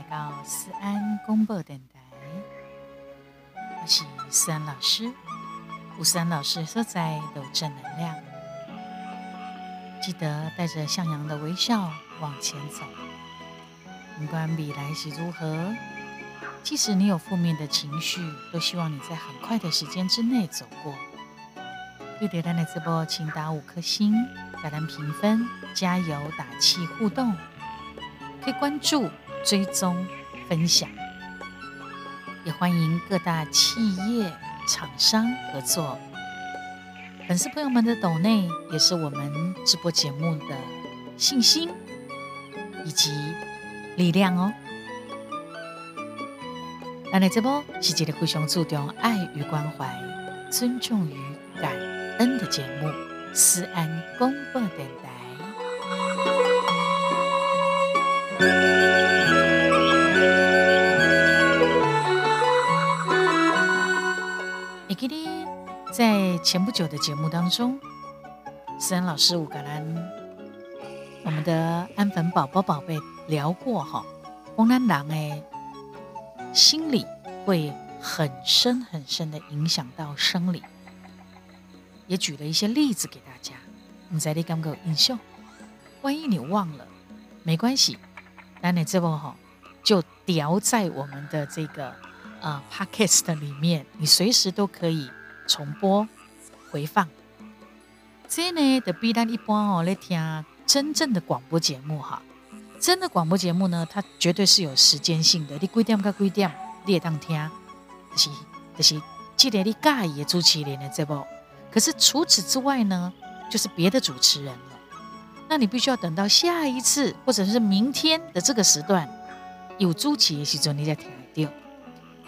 来到思安公播电台，我是思安老师。吴思安老师所在有正能量，记得带着向阳的微笑往前走。不管未来是如何，即使你有负面的情绪，都希望你在很快的时间之内走过。对点赞的直播，请打五颗星，给咱评分，加油打气互动，可以关注。追踪、分享，也欢迎各大企业厂商合作。粉丝朋友们的抖内也是我们直播节目的信心以及力量哦。那这波是一个非常注重爱与关怀、尊重与感恩的节目——思安公播电台。在前不久的节目当中，思恩老师五格兰，我们的安粉宝宝宝贝聊过哈，红蓝狼哎，心理会很深很深的影响到生理，也举了一些例子给大家，你在你感觉印象？万一你忘了，没关系，那你这波哈就聊在我们的这个呃 podcast 里面，你随时都可以。重播、回放，这呢的比咱一般哦来听真正的广播节目哈。真的广播节目呢，它绝对是有时间性的。你几点到几点，你也当听，就是就是记得你介意的主持人的这部。可是除此之外呢，就是别的主持人了。那你必须要等到下一次或者是明天的这个时段有主持的时候，你再听得到。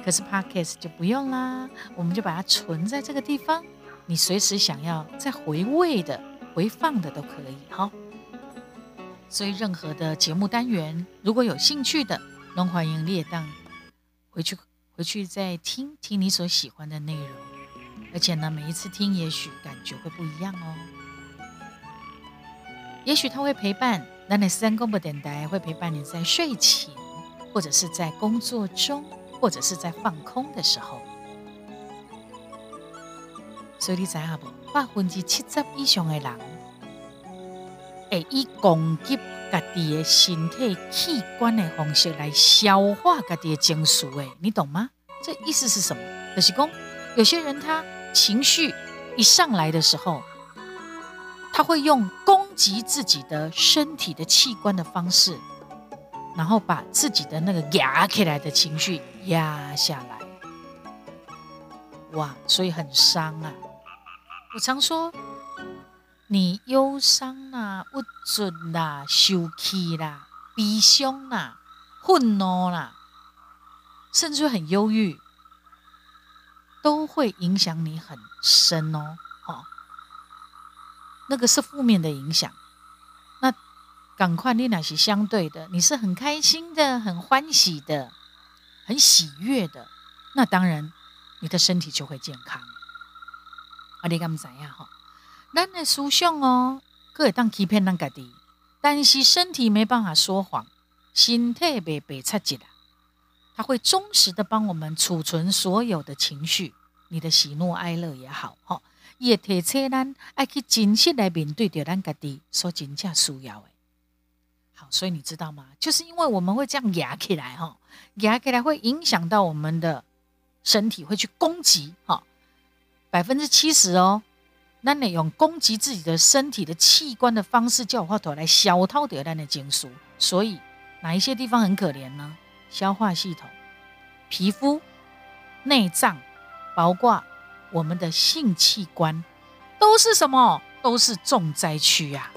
可是 Podcast 就不用啦，我们就把它存在这个地方，你随时想要再回味的、回放的都可以。好，所以任何的节目单元，如果有兴趣的，都欢迎列档回去回去再听听你所喜欢的内容。而且呢，每一次听，也许感觉会不一样哦。也许它会陪伴，那你三公不等待会陪伴你在睡前，或者是在工作中。或者是在放空的时候，所以你知下不？百分之七十以上的人会以攻击家己的身体器官的方式来消化家己的情绪。诶，你懂吗？这意思是什么？就是讲，有些人他情绪一上来的时候，他会用攻击自己的身体的器官的方式。然后把自己的那个压起来的情绪压下来，哇，所以很伤啊！我常说，你忧伤啦、不准啦、生气啦、悲伤啦、愤怒啦，甚至很忧郁，都会影响你很深哦。哦，那个是负面的影响。赶快，你那是相对的，你是很开心的、很欢喜的、很喜悦的，那当然你的身体就会健康。啊，你敢怎样哈？咱的思想哦，可以当欺骗咱家己，但是身体没办法说谎，心特别被察觉的，它会忠实的帮我们储存所有的情绪，你的喜怒哀乐也好，哈，也提醒咱爱去真实来面对着咱家己所真正需要的。所以你知道吗？就是因为我们会这样压起来哈，压起来会影响到我们的身体，会去攻击哈，百分之七十哦。那你用攻击自己的身体的器官的方式，叫我头来消耗掉咱的精素。所以哪一些地方很可怜呢？消化系统、皮肤、内脏，包括我们的性器官，都是什么？都是重灾区呀。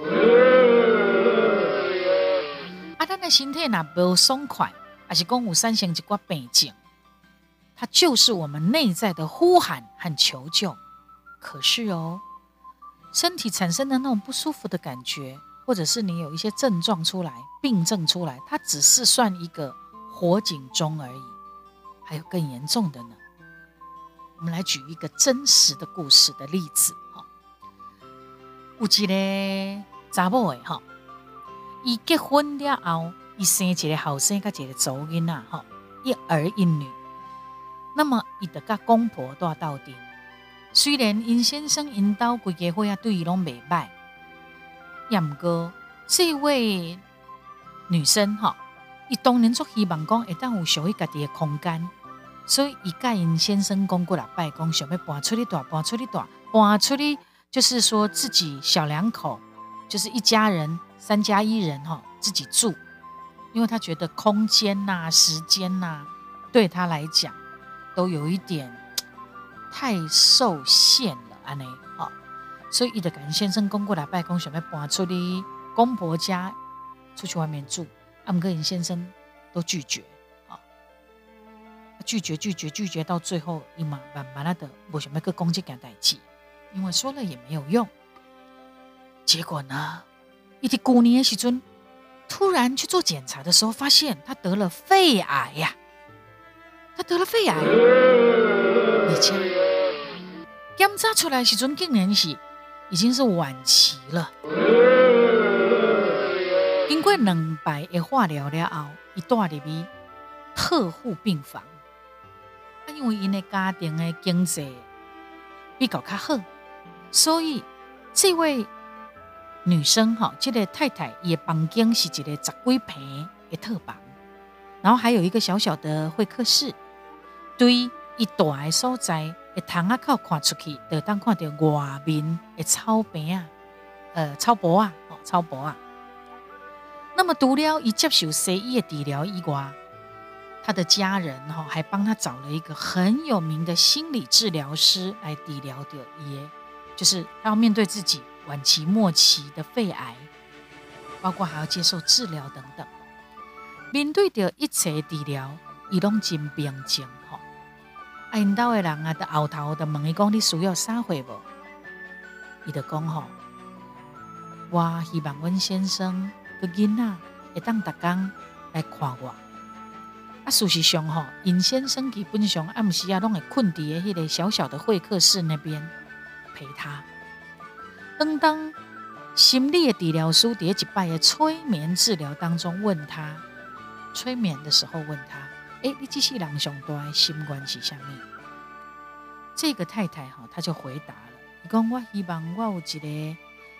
的心态呢不松快，还是公五三型一挂背景，它就是我们内在的呼喊和求救。可是哦，身体产生的那种不舒服的感觉，或者是你有一些症状出来、病症出来，它只是算一个火警钟而已。还有更严重的呢。我们来举一个真实的故事的例子哈。有一个查某诶哈。伊结婚了后，伊生一个后生，甲一个祖囡仔吼，一儿一女。那么伊得甲公婆住斗阵。虽然殷先生因兜规家伙仔对伊拢袂歹，也毋过这位女生吼，伊当然足希望讲会当有属于家己的空间，所以伊甲殷先生讲过来拜讲，想要搬出去住，搬出去住，搬出去就是说自己小两口，就是一家人三加一人吼，自己住。因为他觉得空间呐、时间呐，对他来讲都有一点太受限了，安尼好，所以伊就跟先生公过来拜公，想要搬出去公婆家，出去外面住。阿姆哥尹先生都拒绝，啊，拒绝拒绝拒绝，到最后伊嘛慢慢的不想要跟公家讲代志，因为说了也没有用。结果呢，一直过年的时阵。突然去做检查的时候，发现他得了肺癌呀！他得了肺癌，而且检查出来时阵竟然是已经是晚期了。经过两百的化疗了后，伊带入去特护病房。啊，因为因的家庭的经济比较较好，所以这位。女生哈，这个太太也房间是一个十几平的套房，然后还有一个小小的会客室。对一大的所在，一窗啊靠看出去，就当看到外面的草坪啊，呃，草坡啊，哦，草坡啊。那么除了以接受西医的治疗以外，他的家人哈还帮他找了一个很有名的心理治疗师来治疗的，也就是他要面对自己。晚期、末期的肺癌，包括还要接受治疗等等。面对着一切治疗，伊拢真平静吼。因兜的人啊，在后头就问伊讲：“你需要啥货无？”伊就讲吼：“我希望阮先生个囡仔会当逐工来看我。”啊，事实上吼，尹先生基本上暗时啊，拢会困伫诶迄个小小的会客室那边陪他。当当心理的治疗师第一摆的催眠治疗当中问他，催眠的时候问他：“哎，你这世人上大的心愿是啥物？”这个太太哈，她就回答了：“伊讲我希望我有一个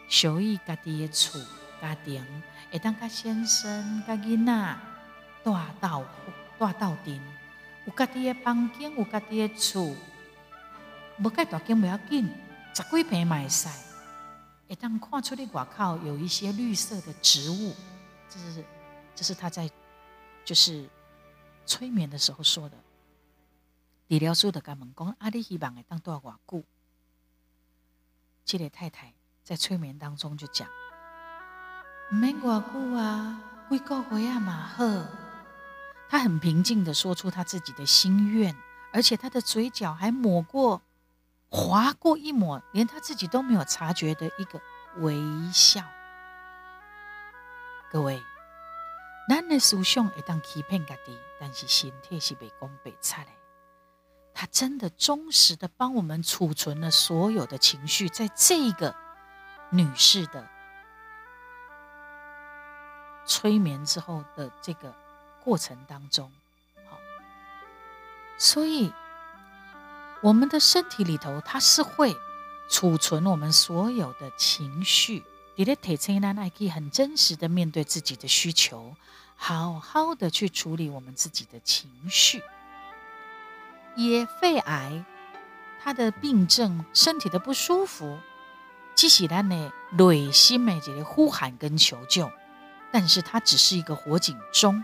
属于家己的厝家庭，会当甲先生、甲囡仔住到住到阵，有家己的房间，有家己的厝，无介大间不要紧，十几平嘛会使。”一旦跨出的外靠有一些绿色的植物，这是这是他在就是催眠的时候说的。理疗师的跟问讲：“阿你希望会当多少瓦固？”这个太太在催眠当中就讲：“免瓦固啊，几个月啊嘛好。”他很平静的说出他自己的心愿，而且他的嘴角还抹过。划过一抹，连他自己都没有察觉的一个微笑。各位，咱的思想会当欺骗家己，但是身体是被讲白差的。他真的忠实的帮我们储存了所有的情绪，在这个女士的催眠之后的这个过程当中，好，所以。我们的身体里头，它是会储存我们所有的情绪。你的体测呢，还可以很真实的面对自己的需求，好好的去处理我们自己的情绪。也肺癌，它的病症、身体的不舒服，激起咱的内心的一个呼喊跟求救，但是它只是一个火警钟。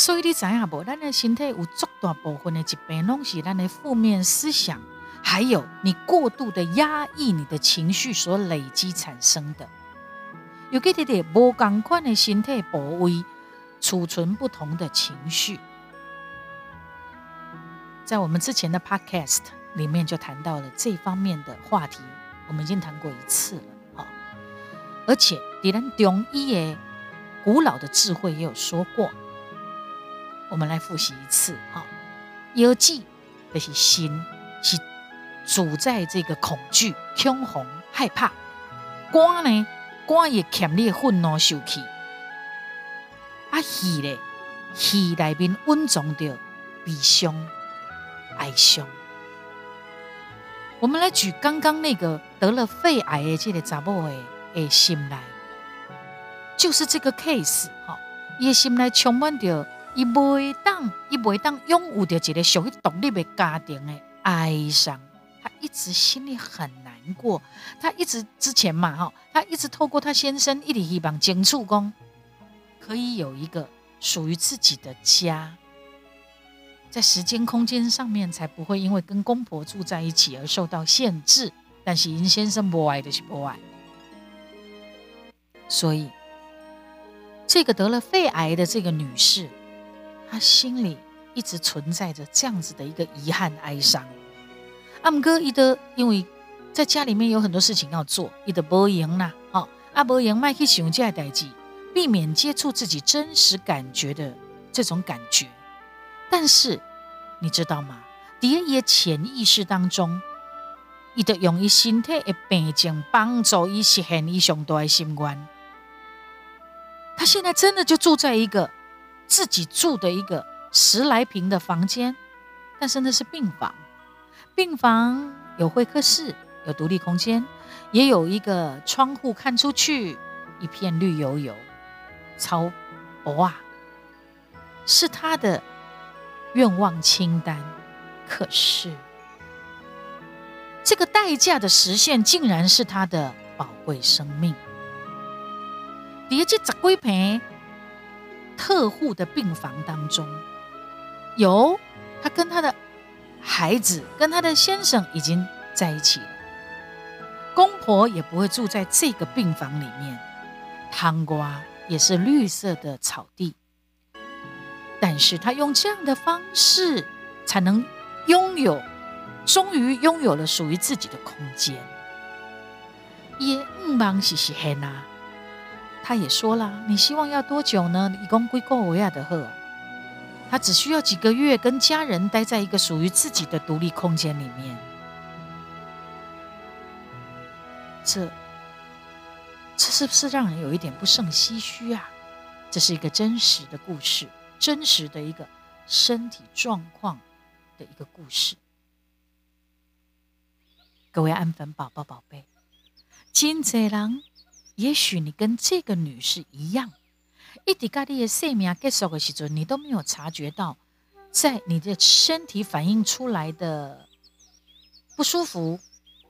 所以你知影无？咱的身体有足大部分的疾病，拢是咱的负面思想，还有你过度的压抑你的情绪所累积产生的。有几点点无同款的身体部位储存不同的情绪。在我们之前的 Podcast 里面就谈到了这方面的话题，我们已经谈过一次了。哈，而且敌人中医的古老的智慧也有说过。我们来复习一次哈，腰记就是心是主在这个恐惧、恐慌、害怕；肝呢，肝也强烈愤怒、受气；啊气呢，气内面温藏着悲伤、哀伤。我们来举刚刚那个得了肺癌的这个查某的的心来，就是这个 case 哈，伊心来充满着伊袂当，伊袂当拥有着一个属于独立的家庭的哀伤，他一直心里很难过，他一直之前嘛哈，他一直透过他先生一直希望争取工，可以有一个属于自己的家。在时间空间上面，才不会因为跟公婆住在一起而受到限制。但是尹先生不爱的是不爱，所以这个得了肺癌的这个女士，他心里一直存在着这样子的一个遗憾哀伤。阿姆哥伊德因为在家里面有很多事情要做，伊德不赢啦，好阿伯赢麦去想这代志，避免接触自己真实感觉的这种感觉。但是，你知道吗？在伊潜意识当中，伊得用伊身体的病症帮助伊实现伊上大的心愿。他现在真的就住在一个自己住的一个十来平的房间，但是那是病房。病房有会客室，有独立空间，也有一个窗户看出去，一片绿油油，超哇，是他的。愿望清单，可是这个代价的实现，竟然是他的宝贵生命。叠这十几平特护的病房当中，有他跟他的孩子、跟他的先生已经在一起了，公婆也不会住在这个病房里面，汤瓜也是绿色的草地。但是他用这样的方式，才能拥有，终于拥有了属于自己的空间。也唔忙嘻嘻嘿呐，他也说了，你希望要多久呢？一共归过维亚的贺，他只需要几个月，跟家人待在一个属于自己的独立空间里面。这，这是不是让人有一点不胜唏嘘啊？这是一个真实的故事。真实的一个身体状况的一个故事，各位安粉宝宝宝贝，金泽郎，也许你跟这个女士一样，一滴咖喱的生命结束的时阵，你都没有察觉到，在你的身体反映出来的不舒服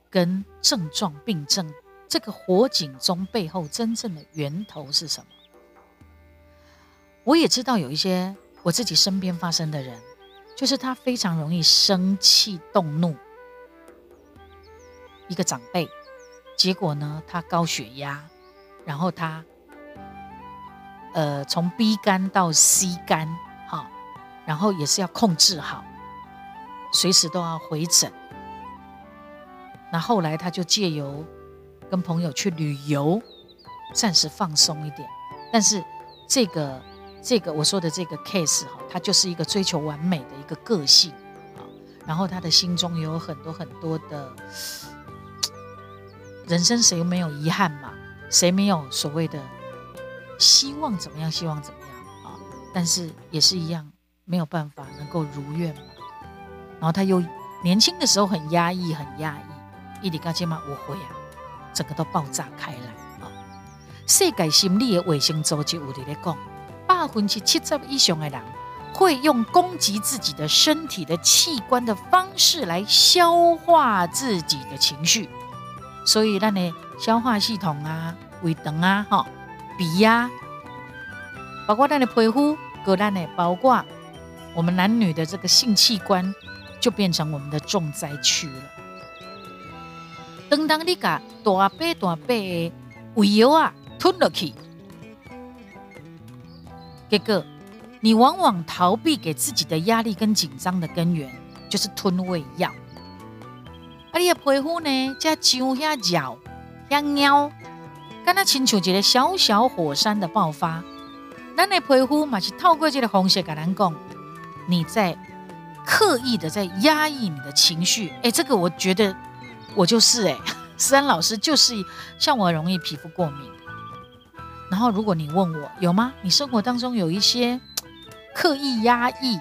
跟症状病症，这个火警中背后真正的源头是什么？我也知道有一些我自己身边发生的人，就是他非常容易生气动怒，一个长辈，结果呢，他高血压，然后他，呃，从 B 肝到 C 肝，哈，然后也是要控制好，随时都要回诊。那后来他就借由跟朋友去旅游，暂时放松一点，但是这个。这个我说的这个 case 哈，他就是一个追求完美的一个个性啊，然后他的心中有很多很多的，人生谁没有遗憾嘛？谁没有所谓的希望怎么样？希望怎么样啊？但是也是一样，没有办法能够如愿嘛。然后他又年轻的时候很压抑，很压抑，一里嘎杰嘛误会啊，整个都爆炸开来啊！世界心理的卫生组织有在讲。百分之七十以上的人会用攻击自己的身体的器官的方式来消化自己的情绪，所以让你消化系统啊、胃肠啊、哈鼻呀，包括咱的皮肤，和咱的包括我们男女的这个性器官，就变成我们的重灾区了。等当你把大杯大杯的胃药啊吞落去。结果，你往往逃避给自己的压力跟紧张的根源，就是吞胃药。啊，你的皮肤呢，加上下脚、下尿，跟它亲像一个小小火山的爆发。咱的皮肤嘛是透过这个方式跟咱讲，你在刻意的在压抑你的情绪。哎，这个我觉得我就是哎，思安老师就是像我容易皮肤过敏，然。后，如果你问我有吗？你生活当中有一些 刻意压抑，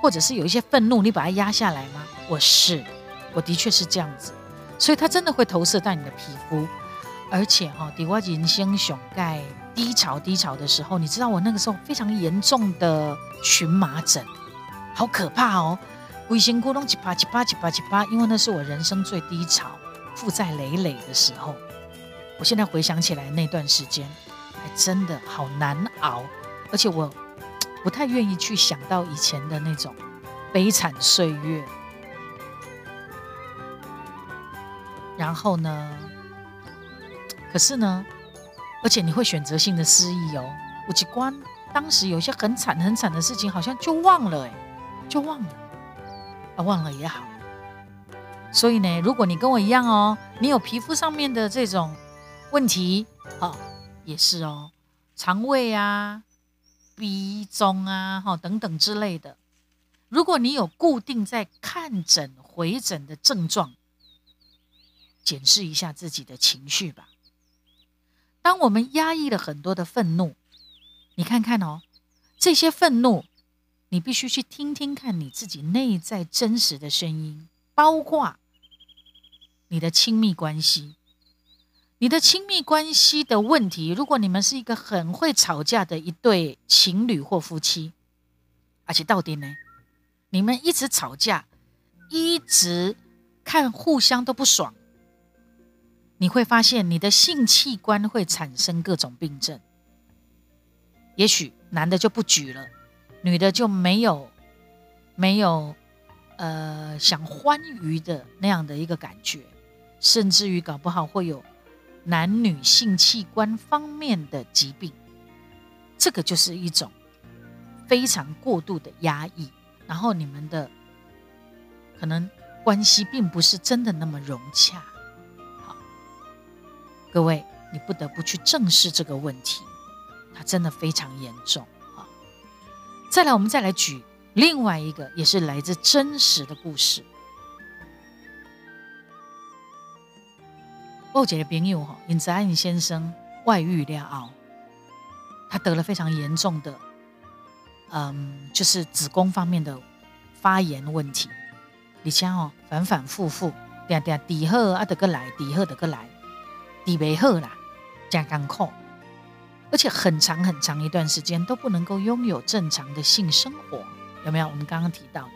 或者是有一些愤怒，你把它压下来吗？我是，我的确是这样子，所以它真的会投射在你的皮肤，而且哈，底我人生熊盖低潮低潮的时候，你知道我那个时候非常严重的荨麻疹，好可怕哦，微辛窟窿七八七八七八七八，因为那是我人生最低潮、负债累累的时候。我现在回想起来那段时间。还真的好难熬，而且我不太愿意去想到以前的那种悲惨岁月。然后呢？可是呢？而且你会选择性的失忆哦。吴奇关当时有些很惨很惨的事情，好像就忘了哎，就忘了啊，忘了也好。所以呢，如果你跟我一样哦，你有皮肤上面的这种问题，哦。也是哦，肠胃啊、鼻中啊、哈等等之类的。如果你有固定在看诊、回诊的症状，检视一下自己的情绪吧。当我们压抑了很多的愤怒，你看看哦，这些愤怒，你必须去听听看你自己内在真实的声音，包括你的亲密关系。你的亲密关系的问题，如果你们是一个很会吵架的一对情侣或夫妻，而且到底呢，你们一直吵架，一直看互相都不爽，你会发现你的性器官会产生各种病症。也许男的就不举了，女的就没有没有呃想欢愉的那样的一个感觉，甚至于搞不好会有。男女性器官方面的疾病，这个就是一种非常过度的压抑，然后你们的可能关系并不是真的那么融洽。各位，你不得不去正视这个问题，它真的非常严重。啊，再来，我们再来举另外一个，也是来自真实的故事。我姐的朋友哈，尹泽安先生外遇了后，他得了非常严重的，嗯，就是子宫方面的发炎问题。而且哦，反反复复，点点底好啊，得个来，底好得个来，底没好啦，加干苦，而且很长很长一段时间都不能够拥有正常的性生活，有没有？我们刚刚提到的。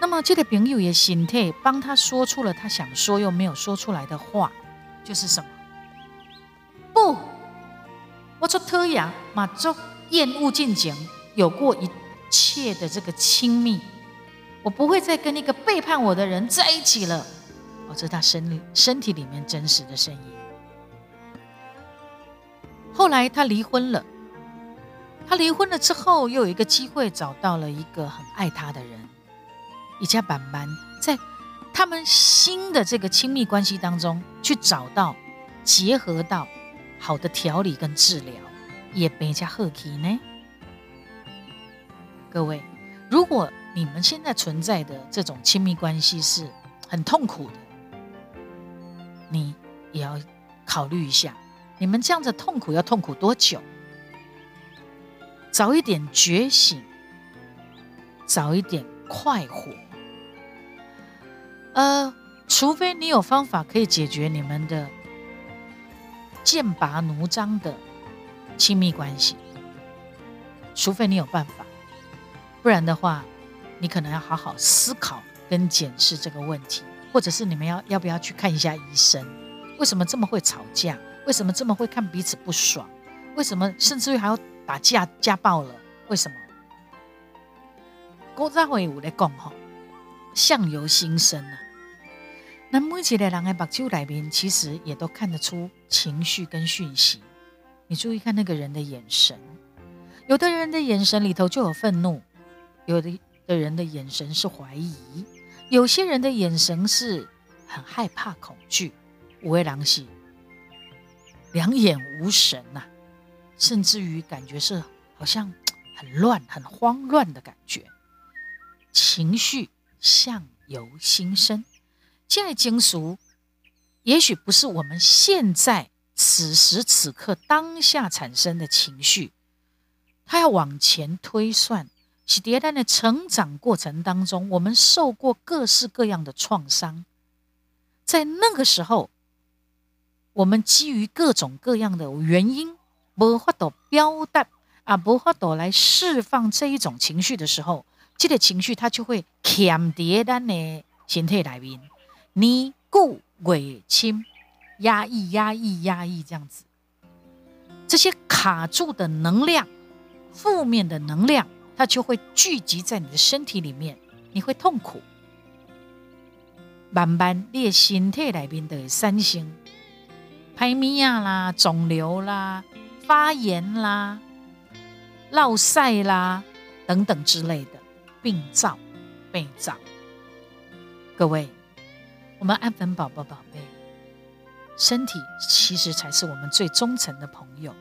那么这个朋友也心态帮他说出了他想说又没有说出来的话，就是什么？不，我做特养马做厌恶进行有过一切的这个亲密，我不会再跟那个背叛我的人在一起了。哦，这是他身身体里面真实的声音。后来他离婚了，他离婚了之后又有一个机会找到了一个很爱他的人。一家板板在他们新的这个亲密关系当中去找到结合到好的调理跟治疗，也比较贺气呢。各位，如果你们现在存在的这种亲密关系是很痛苦的，你也要考虑一下，你们这样子痛苦要痛苦多久？早一点觉醒，早一点快活。呃，除非你有方法可以解决你们的剑拔弩张的亲密关系，除非你有办法，不然的话，你可能要好好思考跟检视这个问题，或者是你们要要不要去看一下医生？为什么这么会吵架？为什么这么会看彼此不爽？为什么甚至于还要打架家暴了？为什么？古早会有来讲吼。相由心生啊，那每一个人的目睭里面，其实也都看得出情绪跟讯息。你注意看那个人的眼神，有的人的眼神里头就有愤怒，有的的人的眼神是怀疑，有些人的眼神是很害怕、恐惧。五位狼系两眼无神呐，甚至于感觉是好像很乱、很慌乱的感觉，情绪。相由心生，这样的经俗，也许不是我们现在此时此刻当下产生的情绪，他要往前推算，是迭代的成长过程当中，我们受过各式各样的创伤，在那个时候，我们基于各种各样的原因，无法度表达啊，无法度来释放这一种情绪的时候，这个情绪它就会潜在咱的身体里面，你固尾轻。压抑、压抑、压抑，这样子，这些卡住的能量、负面的能量，它就会聚集在你的身体里面，你会痛苦。慢慢，你的身体里面的三星、排咪呀啦、肿瘤啦、发炎啦、落晒啦等等之类的病灶、病灶。各位，我们安粉宝宝宝贝。身体其实才是我们最忠诚的朋友。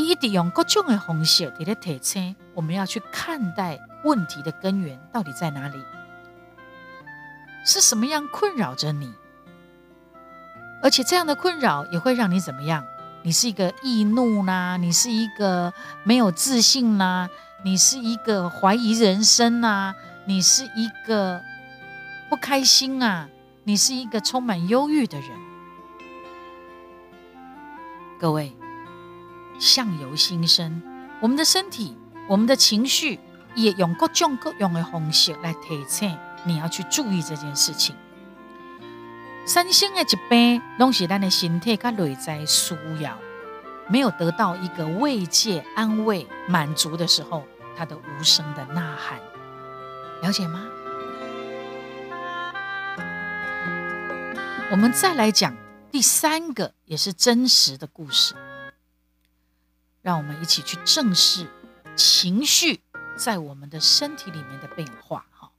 一定用各种的方式在咧提醒我们要去看待问题的根源到底在哪里，是什么样困扰着你？而且这样的困扰也会让你怎么样？你是一个易怒啦，你是一个没有自信啦，你是一个怀疑人生呐，你是一个不开心啊，你是一个充满忧郁的人。各位，相由心生，我们的身体、我们的情绪，也用各种各样的方式来提醒你要去注意这件事情。三星的疾病，拢是咱的身体跟内在需要，没有得到一个慰藉、安慰、满足的时候，它的无声的呐喊，了解吗？我们再来讲。第三个也是真实的故事，让我们一起去正视情绪在我们的身体里面的变化。哈，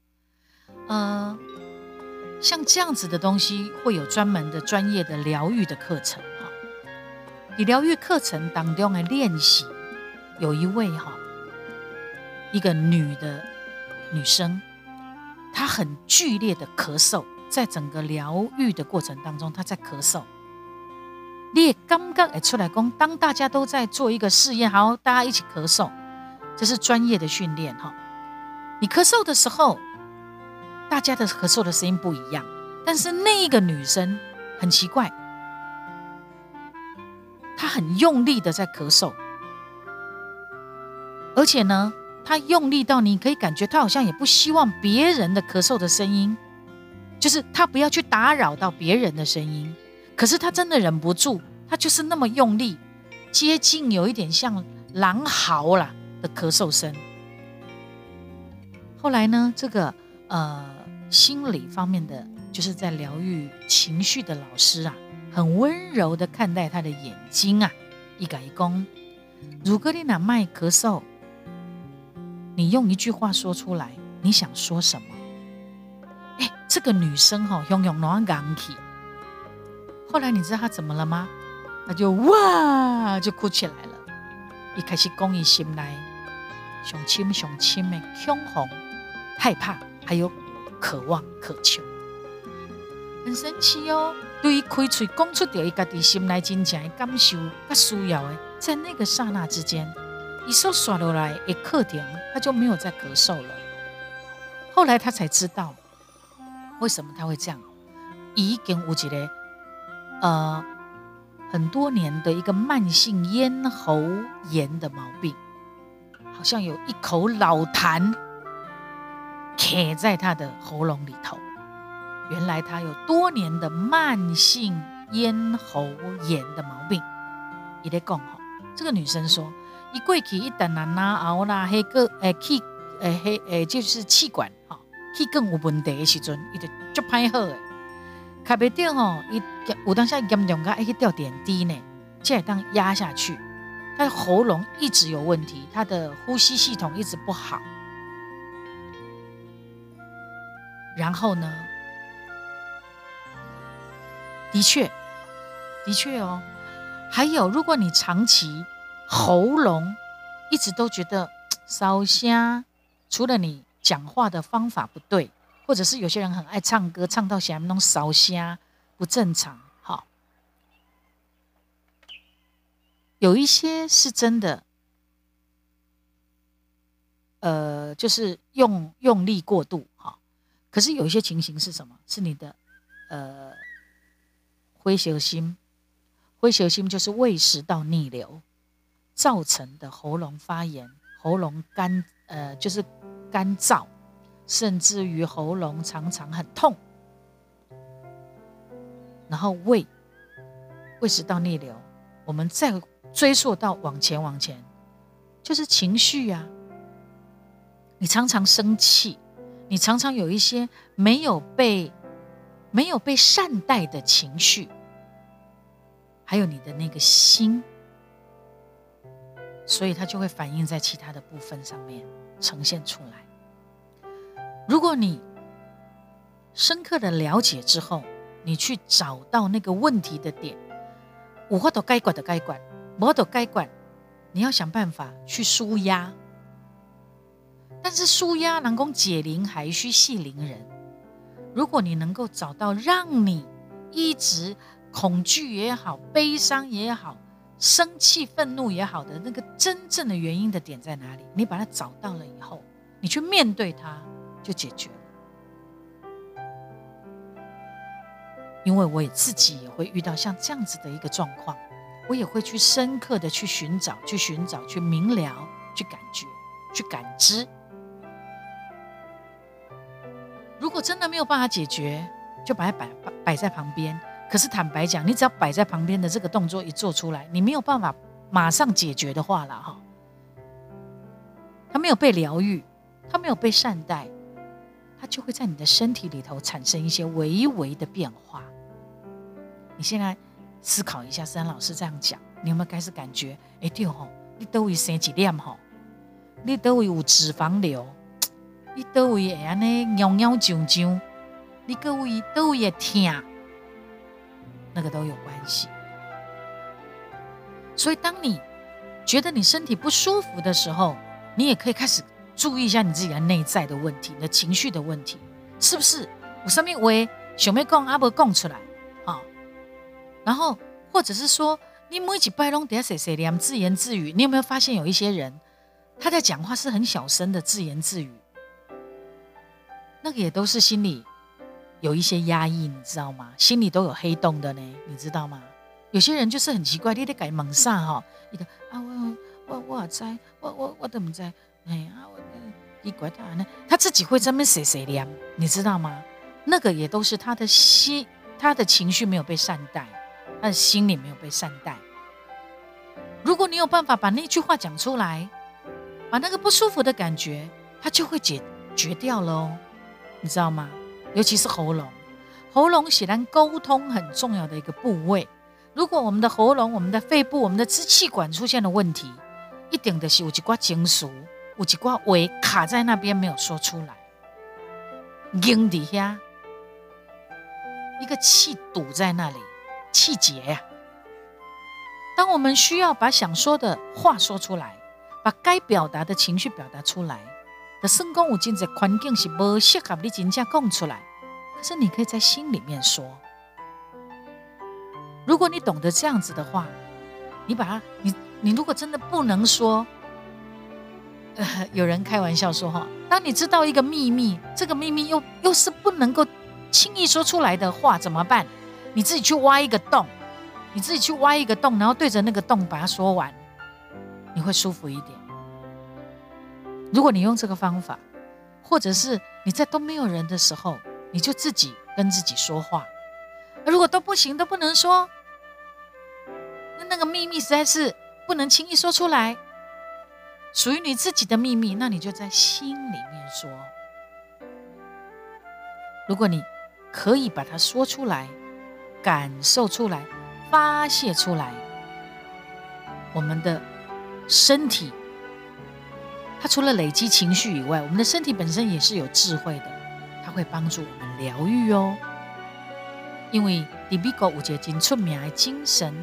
呃，像这样子的东西会有专门的专业的疗愈的课程。哈，你疗愈课程当中的练习，有一位哈，一个女的女生，她很剧烈的咳嗽。在整个疗愈的过程当中，她在咳嗽。你也刚刚也出来讲，当大家都在做一个试验，好，大家一起咳嗽，这是专业的训练哈。你咳嗽的时候，大家的咳嗽的声音不一样，但是那一个女生很奇怪，她很用力的在咳嗽，而且呢，她用力到你可以感觉她好像也不希望别人的咳嗽的声音。就是她不要去打扰到别人的声音，可是他真的忍不住，他就是那么用力，接近有一点像狼嚎啦的咳嗽声。后来呢，这个呃心理方面的，就是在疗愈情绪的老师啊，很温柔的看待他的眼睛啊，一改一弓。如果你那麦咳嗽，你用一句话说出来，你想说什么？哎这个女生哈，汹涌暖港起。后来你知道他怎么了吗？他就哇，就哭起来了。一开始讲伊心来雄亲雄亲的恐慌、害怕，还有渴望、渴求，很神奇哦。对于开嘴讲出掉伊家己心内真正的感受、甲需要的，在那个刹那之间，一手刷落来一刻点，他就没有再咳嗽了。后来他才知道。为什么他会这样？已经有一个呃很多年的一个慢性咽喉炎的毛病，好像有一口老痰卡在他的喉咙里头。原来他有多年的慢性咽喉炎的毛病。伊在讲吼，这个女生说，一过去一等啊拿熬啦，黑个诶气诶黑诶就是气管哈。气更有问题的时阵，伊就足歹好诶。卡袂掉吼，伊有当下严重个爱去吊点滴呢，才会当压下去。他的喉咙一直有问题，他的呼吸系统一直不好。然后呢，的确，的确哦。还有，如果你长期喉咙一直都觉得 烧香，除了你。讲话的方法不对，或者是有些人很爱唱歌，唱到喜欢那种烧声不正常。好，有一些是真的，呃，就是用用力过度哈。可是有一些情形是什么？是你的呃灰球心，灰球心就是胃食道逆流造成的喉咙发炎、喉咙干呃就是干燥，甚至于喉咙常常很痛，然后胃胃食道逆流，我们再。追溯到往前往前，就是情绪呀。你常常生气，你常常有一些没有被没有被善待的情绪，还有你的那个心，所以它就会反映在其他的部分上面呈现出来。如果你深刻的了解之后，你去找到那个问题的点，五花都该管的该管。我都该管，你要想办法去舒压。但是舒压能够解铃，还需系铃人。如果你能够找到让你一直恐惧也好、悲伤也好、生气、愤怒也好的那个真正的原因的点在哪里，你把它找到了以后，你去面对它，就解决了。因为我也自己也会遇到像这样子的一个状况。我也会去深刻的去寻找，去寻找，去明了，去感觉，去感知。如果真的没有办法解决，就把它摆摆在旁边。可是坦白讲，你只要摆在旁边的这个动作一做出来，你没有办法马上解决的话了哈。他没有被疗愈，他没有被善待，就会在你的身体里头产生一些微微的变化。你现在。思考一下，三老师这样讲，你有没有开始感觉？哎，对吼，你都会生几念吼？你都会有脂肪瘤？你都会安尼扭扭扭扭？你各位都会痛？那个都有关系。所以，当你觉得你身体不舒服的时候，你也可以开始注意一下你自己的内在的问题，你的情绪的问题，是不是？我上面我想要讲阿伯讲出来啊。然后，或者是说，你每几拜拢得谁谁念自言自语，你有没有发现有一些人，他在讲话是很小声的自言自语，那个也都是心里有一些压抑，你知道吗？心里都有黑洞的呢，你知道吗？有些人就是很奇怪，你得改蒙上哈，一个啊我我我在，我我我都不在，哎呀我你怪他呢，他自己会这么谁谁念，你知道吗？那个也都是他的心，他的情绪没有被善待。他的心里没有被善待。如果你有办法把那句话讲出来，把那个不舒服的感觉，它就会解决掉了哦，你知道吗？尤其是喉咙，喉咙显然沟通很重要的一个部位。如果我们的喉咙、我们的肺部、我们的支气管出现了问题，一定的是有几挂金属、有几挂尾卡在那边没有说出来，硬底下一个气堵在那里。气结呀！当我们需要把想说的话说出来，把该表达的情绪表达出来，的生功五境在环境是不适合你真正讲出来。可是你可以在心里面说。如果你懂得这样子的话，你把它，你你如果真的不能说，呃，有人开玩笑说哈，当你知道一个秘密，这个秘密又又是不能够轻易说出来的话，怎么办？你自己去挖一个洞，你自己去挖一个洞，然后对着那个洞把它说完，你会舒服一点。如果你用这个方法，或者是你在都没有人的时候，你就自己跟自己说话。如果都不行，都不能说，那那个秘密实在是不能轻易说出来，属于你自己的秘密，那你就在心里面说。如果你可以把它说出来。感受出来，发泄出来。我们的身体，它除了累积情绪以外，我们的身体本身也是有智慧的，它会帮助我们疗愈哦。因为迪比戈五结晶出名的精神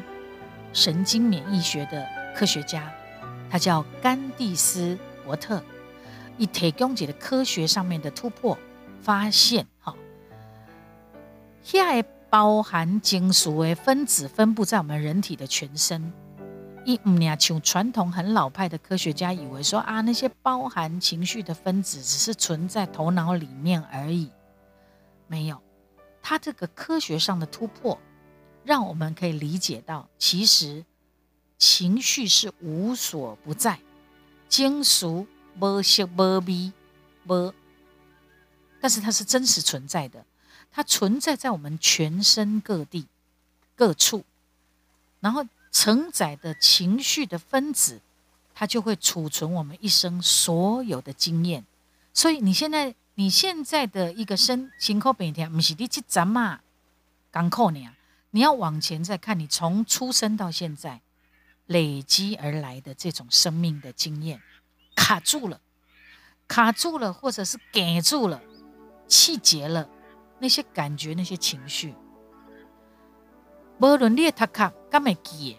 神经免疫学的科学家，他叫甘蒂斯伯特，以提供解的科学上面的突破，发现哈，下一。包含金属的分子分布在我们人体的全身，一五年像传统很老派的科学家以为说啊，那些包含情绪的分子只是存在头脑里面而已，没有。他这个科学上的突破，让我们可以理解到，其实情绪是无所不在，金属无色无味无，但是它是真实存在的，它存在在我们全身各地各处，然后。承载的情绪的分子，它就会储存我们一生所有的经验。所以你现在你现在的一个身心口病天，不是你去怎嘛刚扣你啊？你要往前再看，你从出生到现在累积而来的这种生命的经验，卡住了，卡住了，或者是给住了，气结了，那些感觉，那些情绪，无论你他卡干没记。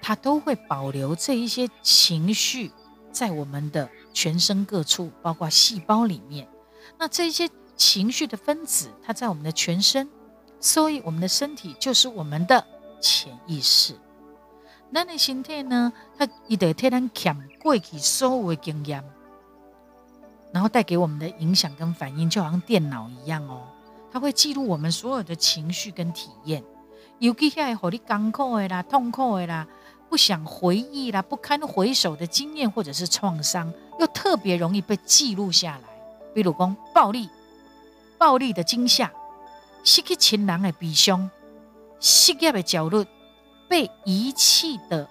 它都会保留这一些情绪在我们的全身各处，包括细胞里面。那这些情绪的分子，它在我们的全身，所以我们的身体就是我们的潜意识。咱的心态呢？它一直替咱强过去所有的经验，然后带给我们的影响跟反应，就好像电脑一样哦，它会记录我们所有的情绪跟体验，尤其下让你艰苦的啦、痛苦的啦。不想回忆啦，不堪回首的经验或者是创伤，又特别容易被记录下来。比如讲暴力、暴力的惊吓、失去亲人的悲伤、失业的焦虑、被遗弃的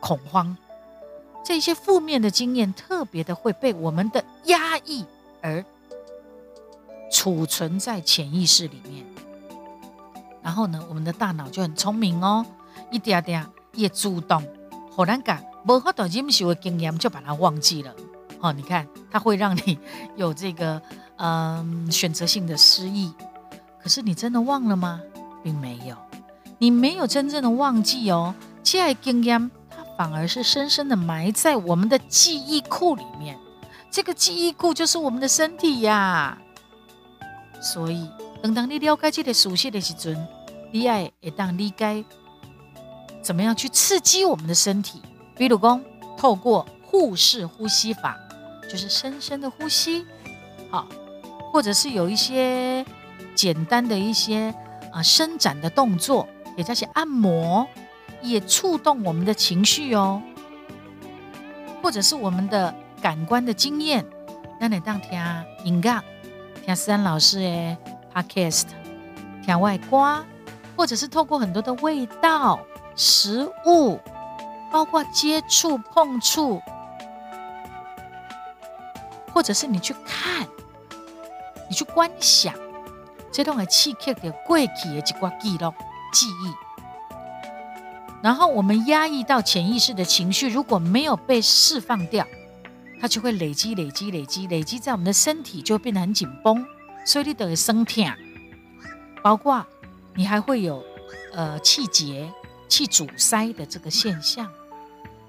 恐慌，这些负面的经验特别的会被我们的压抑而储存在潜意识里面。然后呢，我们的大脑就很聪明哦，一点点。也主动，忽然感无法度忍受的经验，就把它忘记了。哦，你看，它会让你有这个嗯选择性的失忆。可是你真的忘了吗？并没有，你没有真正的忘记哦。这些经验，它反而是深深的埋在我们的记忆库里面。这个记忆库就是我们的身体呀。所以，等当你了解这个熟悉的时阵，你也会当理解。怎么样去刺激我们的身体？比如说，透过腹式呼吸法，就是深深的呼吸，好，或者是有一些简单的一些啊伸展的动作，也叫些按摩，也触动我们的情绪哦。或者是我们的感官的经验，那你当听音乐，听思安老师的 podcast，听外挂，或者是透过很多的味道。食物，包括接触、碰触，或者是你去看，你去观想，这种的刺激的过去的一挂记录、记忆。然后我们压抑到潜意识的情绪，如果没有被释放掉，它就会累积、累积、累积、累积在我们的身体，就变得很紧绷，所以你等于生痛。包括你还会有呃气结。气阻塞的这个现象，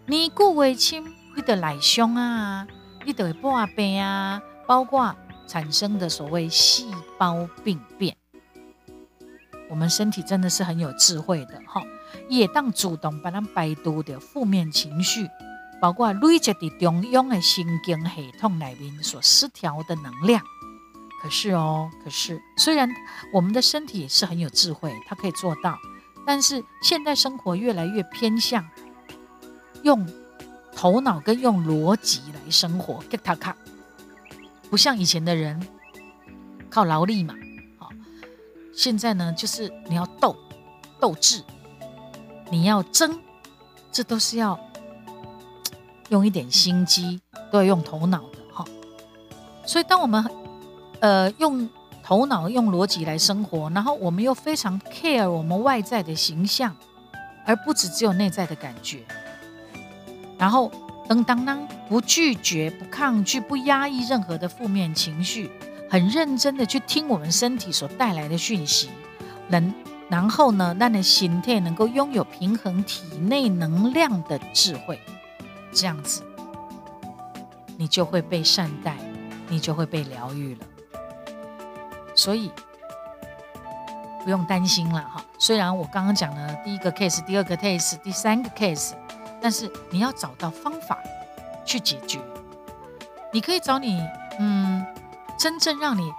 你过为轻，你的奶胸啊，你的破病啊，包括产生的所谓细胞病变，我们身体真的是很有智慧的哈，也当主动把它摆渡的负面情绪，包括累积的中央的神经系统里面所失调的能量。可是哦，可是虽然我们的身体是很有智慧，它可以做到。但是现代生活越来越偏向用头脑跟用逻辑来生活，get 他看，不像以前的人靠劳力嘛，现在呢就是你要斗斗志，你要争，这都是要用一点心机，都要用头脑的哈。所以当我们呃用。头脑用逻辑来生活，然后我们又非常 care 我们外在的形象，而不只只有内在的感觉。然后当当当不拒绝、不抗拒、不压抑任何的负面情绪，很认真的去听我们身体所带来的讯息，能然后呢，让你心态能够拥有平衡体内能量的智慧，这样子，你就会被善待，你就会被疗愈了。所以不用担心了哈。虽然我刚刚讲了第一个 case、第二个 case、第三个 case，但是你要找到方法去解决。你可以找你，嗯，真正让你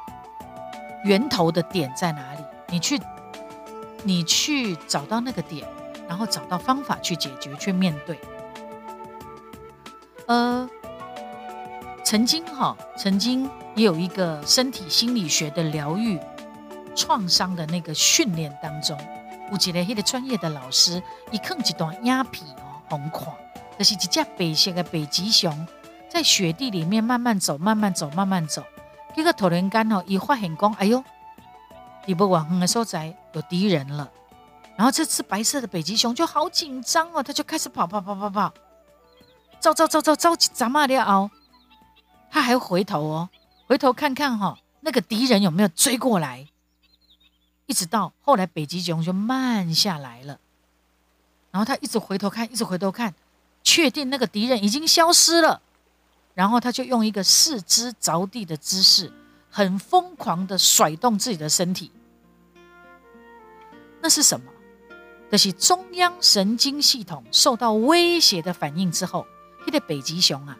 源头的点在哪里？你去，你去找到那个点，然后找到方法去解决、去面对。呃，曾经哈，曾经也有一个身体心理学的疗愈创伤的那个训练当中，有一个那个专业的老师，一看一段鸭皮哦，红看，就是一只白色的北极熊。在雪地里面慢慢走，慢慢走，慢慢走。一个突然间哦，一发现光，哎呦，你不往远的所在有敌人了。然后这只白色的北极熊就好紧张哦，它就开始跑跑跑跑跑，走走走走走，怎么了哦？它还回头哦，回头看看哈，那个敌人有没有追过来？一直到后来，北极熊就慢下来了。然后他一直回头看，一直回头看，确定那个敌人已经消失了。然后他就用一个四肢着地的姿势，很疯狂的甩动自己的身体。那是什么？这是中央神经系统受到威胁的反应之后，那个北极熊啊，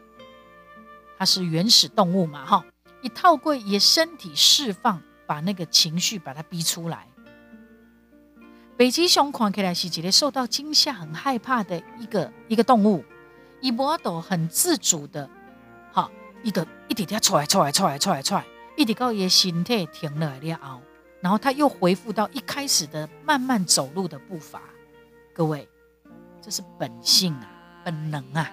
它是原始动物嘛，哈，一套过也身体释放，把那个情绪把它逼出来。北极熊看起来是一个受到惊吓、很害怕的一个一个动物，伊波都很自主的。一直一直在踹踹踹踹踹，一直到伊身体停了了后，然后他又恢复到一开始的慢慢走路的步伐。各位，这是本性啊，本能啊，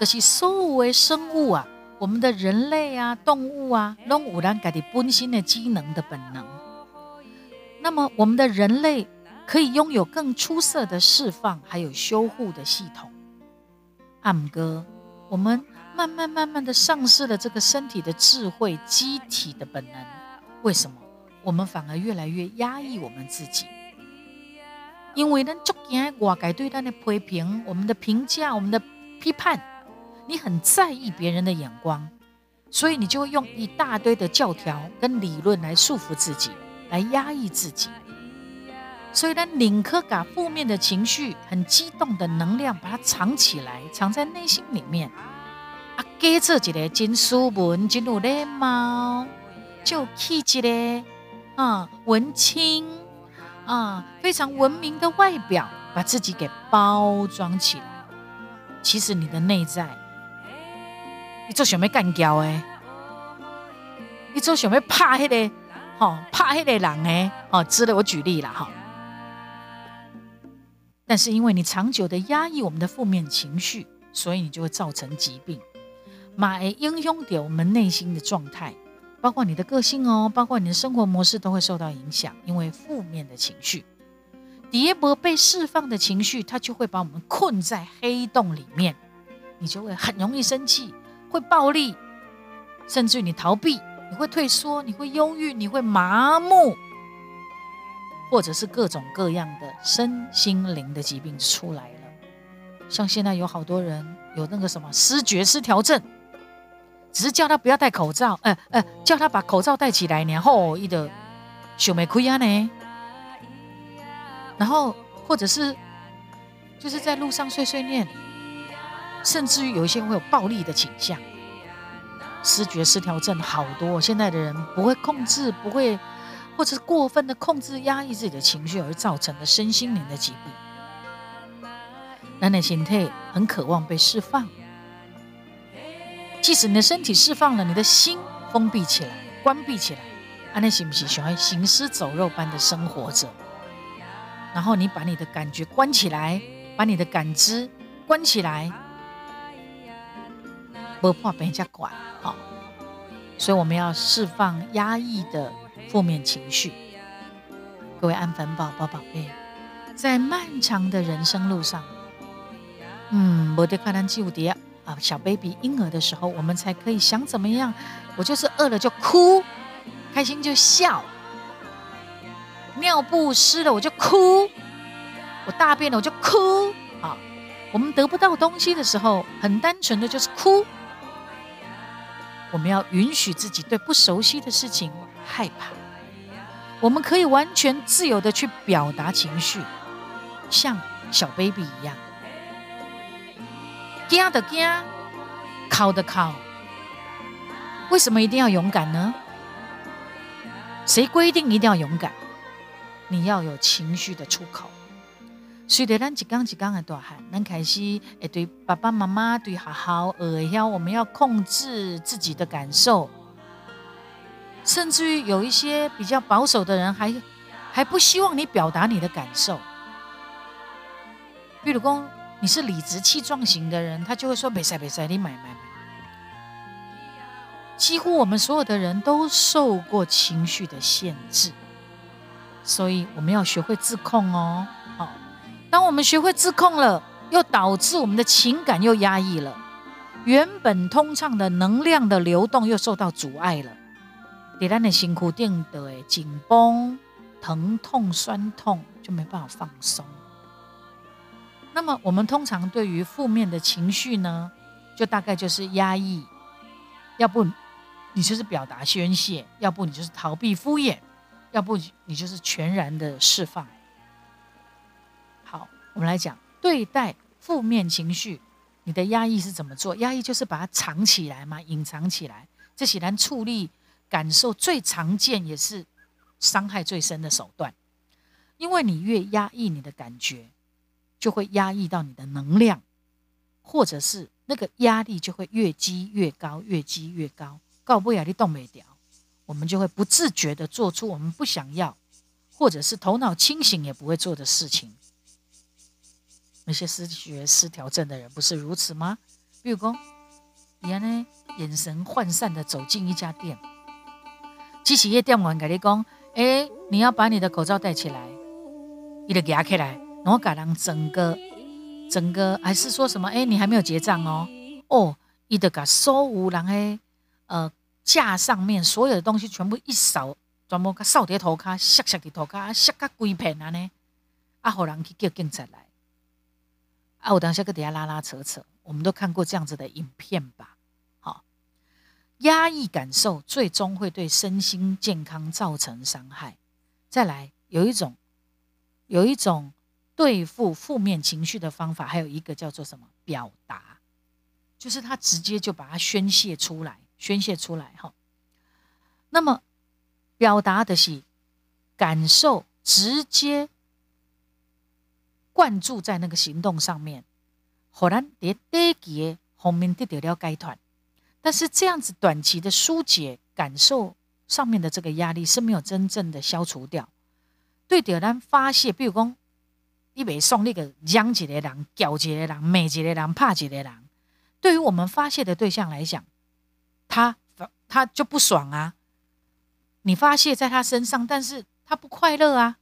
这是所有的生物啊，我们的人类啊，动物啊，拢有咱家己本性的机能的本能。那么，我们的人类可以拥有更出色的释放还有修护的系统。阿姆哥，我们。慢慢慢慢的丧失了这个身体的智慧、机体的本能，为什么？我们反而越来越压抑我们自己？因为呢，逐渐外界对他的批评、我们的评价、我们的批判，你很在意别人的眼光，所以你就会用一大堆的教条跟理论来束缚自己，来压抑自己。所以呢，宁可把负面的情绪、很激动的能量，把它藏起来，藏在内心里面。啊，假做一个真斯文、真有礼貌、就气质嘞啊，文青啊，非常文明的外表，把自己给包装起来。其实你的内在，你做想要干掉诶，你做想要怕迄个，吼怕迄个人诶，哦，值得。我举例了哈。但是因为你长久的压抑我们的负面情绪，所以你就会造成疾病。马会影响到我们内心的状态，包括你的个性哦，包括你的生活模式都会受到影响。因为负面的情绪，叠波被释放的情绪，它就会把我们困在黑洞里面，你就会很容易生气，会暴力，甚至于你逃避，你会退缩，你会忧郁，你会麻木，或者是各种各样的身心灵的疾病出来了。像现在有好多人有那个什么失觉失调症。只是叫他不要戴口罩，呃呃，叫他把口罩戴起来，然后一的小没亏啊呢。然后或者是就是在路上碎碎念，甚至于有一些会有暴力的倾向。视觉失调症好多，现在的人不会控制，不会或者是过分的控制压抑自己的情绪而造成的身心灵的疾病。男的心态很渴望被释放。即使你的身体释放了，你的心封闭起来、关闭起来，安那行不行？喜欢行尸走肉般的生活着，然后你把你的感觉关起来，把你的感知关起来，不怕别人家管啊！所以我们要释放压抑的负面情绪。各位安粉宝宝宝贝，在漫长的人生路上，嗯，我得看咱旧碟。啊，小 baby 婴儿的时候，我们才可以想怎么样？我就是饿了就哭，开心就笑，尿布湿了我就哭，我大便了我就哭。啊，我们得不到东西的时候，很单纯的就是哭。我们要允许自己对不熟悉的事情害怕，我们可以完全自由的去表达情绪，像小 baby 一样。惊的惊，考的考。为什么一定要勇敢呢？谁规定一定要勇敢？你要有情绪的出口。随着咱一刚一刚的大汉，咱开始会对爸爸妈妈、对好好儿要，我们要控制自己的感受。甚至于有一些比较保守的人，还还不希望你表达你的感受。比如说，你是理直气壮型的人，他就会说：“没事没事，你买买买。”几乎我们所有的人都受过情绪的限制，所以我们要学会自控哦。好，当我们学会自控了，又导致我们的情感又压抑了，原本通畅的能量的流动又受到阻碍了。在咱的辛苦定的紧绷、疼痛、酸痛就没办法放松。那么我们通常对于负面的情绪呢，就大概就是压抑，要不你就是表达宣泄，要不你就是逃避敷衍，要不你就是全然的释放。好，我们来讲对待负面情绪，你的压抑是怎么做？压抑就是把它藏起来嘛，隐藏起来，这显然处理。感受最常见也是伤害最深的手段，因为你越压抑你的感觉，就会压抑到你的能量，或者是那个压力就会越积越高，越积越高，告不了你动没掉，我们就会不自觉的做出我们不想要，或者是头脑清醒也不会做的事情。那些失觉失调症的人不是如此吗？比如说，你看呢，眼神涣散的走进一家店。机器业店员跟你讲：“哎，你要把你的口罩戴起来，你得夹起来。然后给人整个整个，还是说什么？哎，你还没有结账哦。哦，你得把所有人诶，呃，架上面所有的东西全部一扫，全部个扫碟头卡，削削的头卡，削个规片啊呢？啊，好人去叫警察来。啊，我等下个底下拉拉扯扯，我们都看过这样子的影片吧？”好压抑感受，最终会对身心健康造成伤害。再来，有一种，有一种对付负面情绪的方法，还有一个叫做什么？表达，就是他直接就把它宣泄出来，宣泄出来哈。那么，表达的是感受，直接灌注在那个行动上面，忽然在短期后面得到了解脱。但是这样子短期的疏解感受上面的这个压力是没有真正的消除掉。对的人发泄，比如讲，你袂送那个嚷一个人、叫一个人、骂一个人、怕一个人，对于我们发泄的对象来讲，他他就不爽啊。你发泄在他身上，但是他不快乐啊。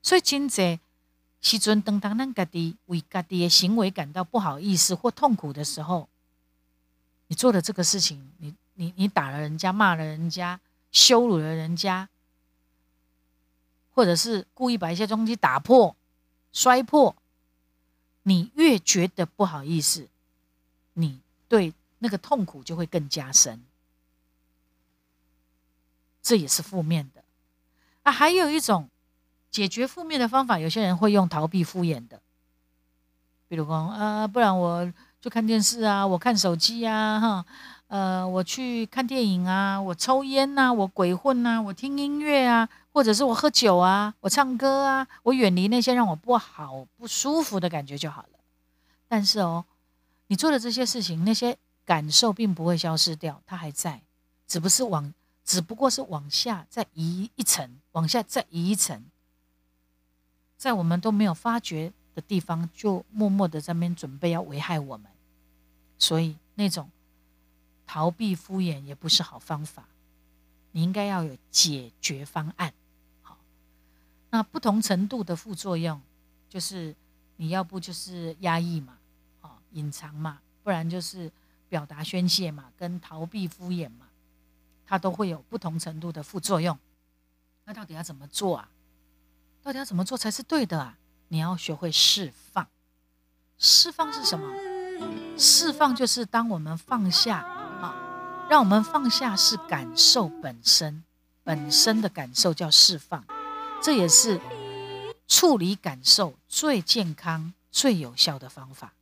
所以今在时阵，当当咱家己为家己的行为感到不好意思或痛苦的时候。你做的这个事情，你你你打了人家，骂了人家，羞辱了人家，或者是故意把一些东西打破、摔破，你越觉得不好意思，你对那个痛苦就会更加深，这也是负面的。啊，还有一种解决负面的方法，有些人会用逃避敷衍的，比如说啊，不然我。就看电视啊，我看手机啊，哈，呃，我去看电影啊，我抽烟呐，我鬼混呐，我听音乐啊，或者是我喝酒啊，我唱歌啊，我远离那些让我不好、不舒服的感觉就好了。但是哦，你做的这些事情，那些感受并不会消失掉，它还在，只不是往，只不过是往下再移一层，往下再移一层，在我们都没有发觉的地方，就默默的在那边准备要危害我们。所以那种逃避敷衍也不是好方法，你应该要有解决方案。好，那不同程度的副作用，就是你要不就是压抑嘛，哦，隐藏嘛，不然就是表达宣泄嘛，跟逃避敷衍嘛，它都会有不同程度的副作用。那到底要怎么做啊？到底要怎么做才是对的啊？你要学会释放。释放是什么？释放就是当我们放下，让我们放下是感受本身，本身的感受叫释放，这也是处理感受最健康、最有效的方法。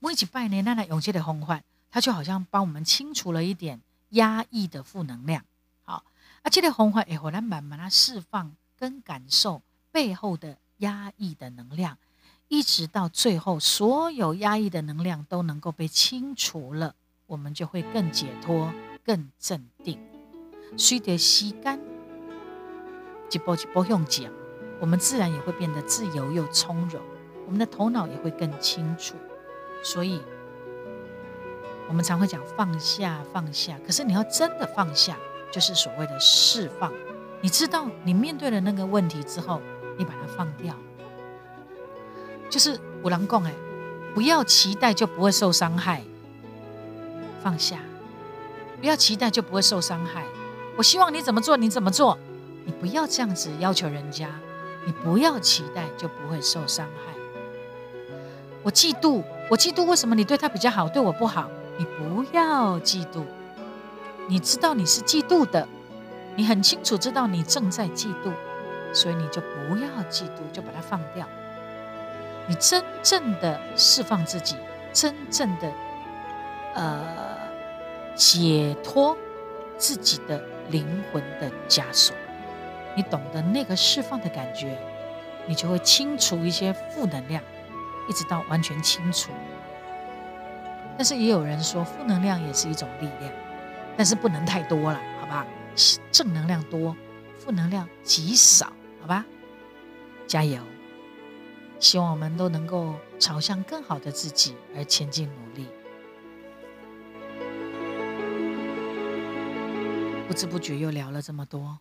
每一起拜年，那那永接的方法，它就好像帮我们清除了一点压抑的负能量。好，啊，这个方法也会让慢慢的释放跟感受背后的压抑的能量，一直到最后，所有压抑的能量都能够被清除了，我们就会更解脱、更镇定。随着吸干，一步一步用讲，我们自然也会变得自由又从容，我们的头脑也会更清楚。所以，我们常会讲放下，放下。可是你要真的放下，就是所谓的释放。你知道，你面对了那个问题之后，你把它放掉，就是五郎共哎，不要期待就不会受伤害。放下，不要期待就不会受伤害。我希望你怎么做，你怎么做。你不要这样子要求人家，你不要期待就不会受伤害。我嫉妒，我嫉妒，为什么你对他比较好，对我不好？你不要嫉妒，你知道你是嫉妒的，你很清楚知道你正在嫉妒，所以你就不要嫉妒，就把它放掉。你真正的释放自己，真正的呃解脱自己的灵魂的枷锁。你懂得那个释放的感觉，你就会清除一些负能量，一直到完全清除。但是也有人说，负能量也是一种力量，但是不能太多了，好吧？正能量多，负能量极少，好吧？加油！希望我们都能够朝向更好的自己而前进努力。不知不觉又聊了这么多。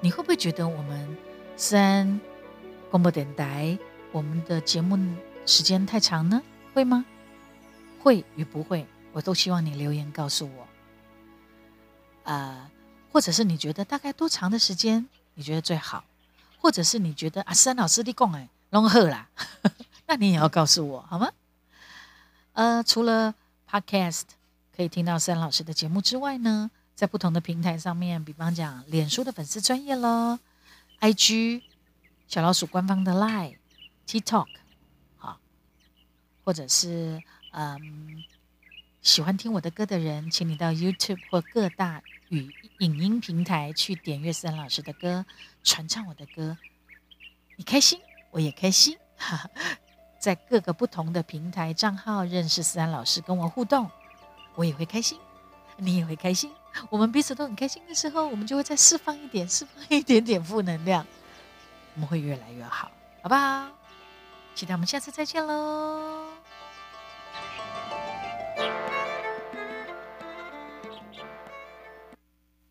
你会不会觉得我们三广播电台我们的节目时间太长呢？会吗？会与不会，我都希望你留言告诉我。呃，或者是你觉得大概多长的时间你觉得最好？或者是你觉得啊，三老师你讲哎，龙贺啦，那你也要告诉我好吗？呃，除了 Podcast 可以听到三老师的节目之外呢？在不同的平台上面，比方讲脸书的粉丝专业咯 i g 小老鼠官方的 Line、TikTok，好，或者是嗯喜欢听我的歌的人，请你到 YouTube 或各大语影音平台去点阅思安老师的歌，传唱我的歌，你开心，我也开心。在各个不同的平台账号认识思安老师，跟我互动，我也会开心，你也会开心。我们彼此都很开心的时候，我们就会再释放一点，释放一点点负能量，我们会越来越好，好不好？期待我们下次再见喽。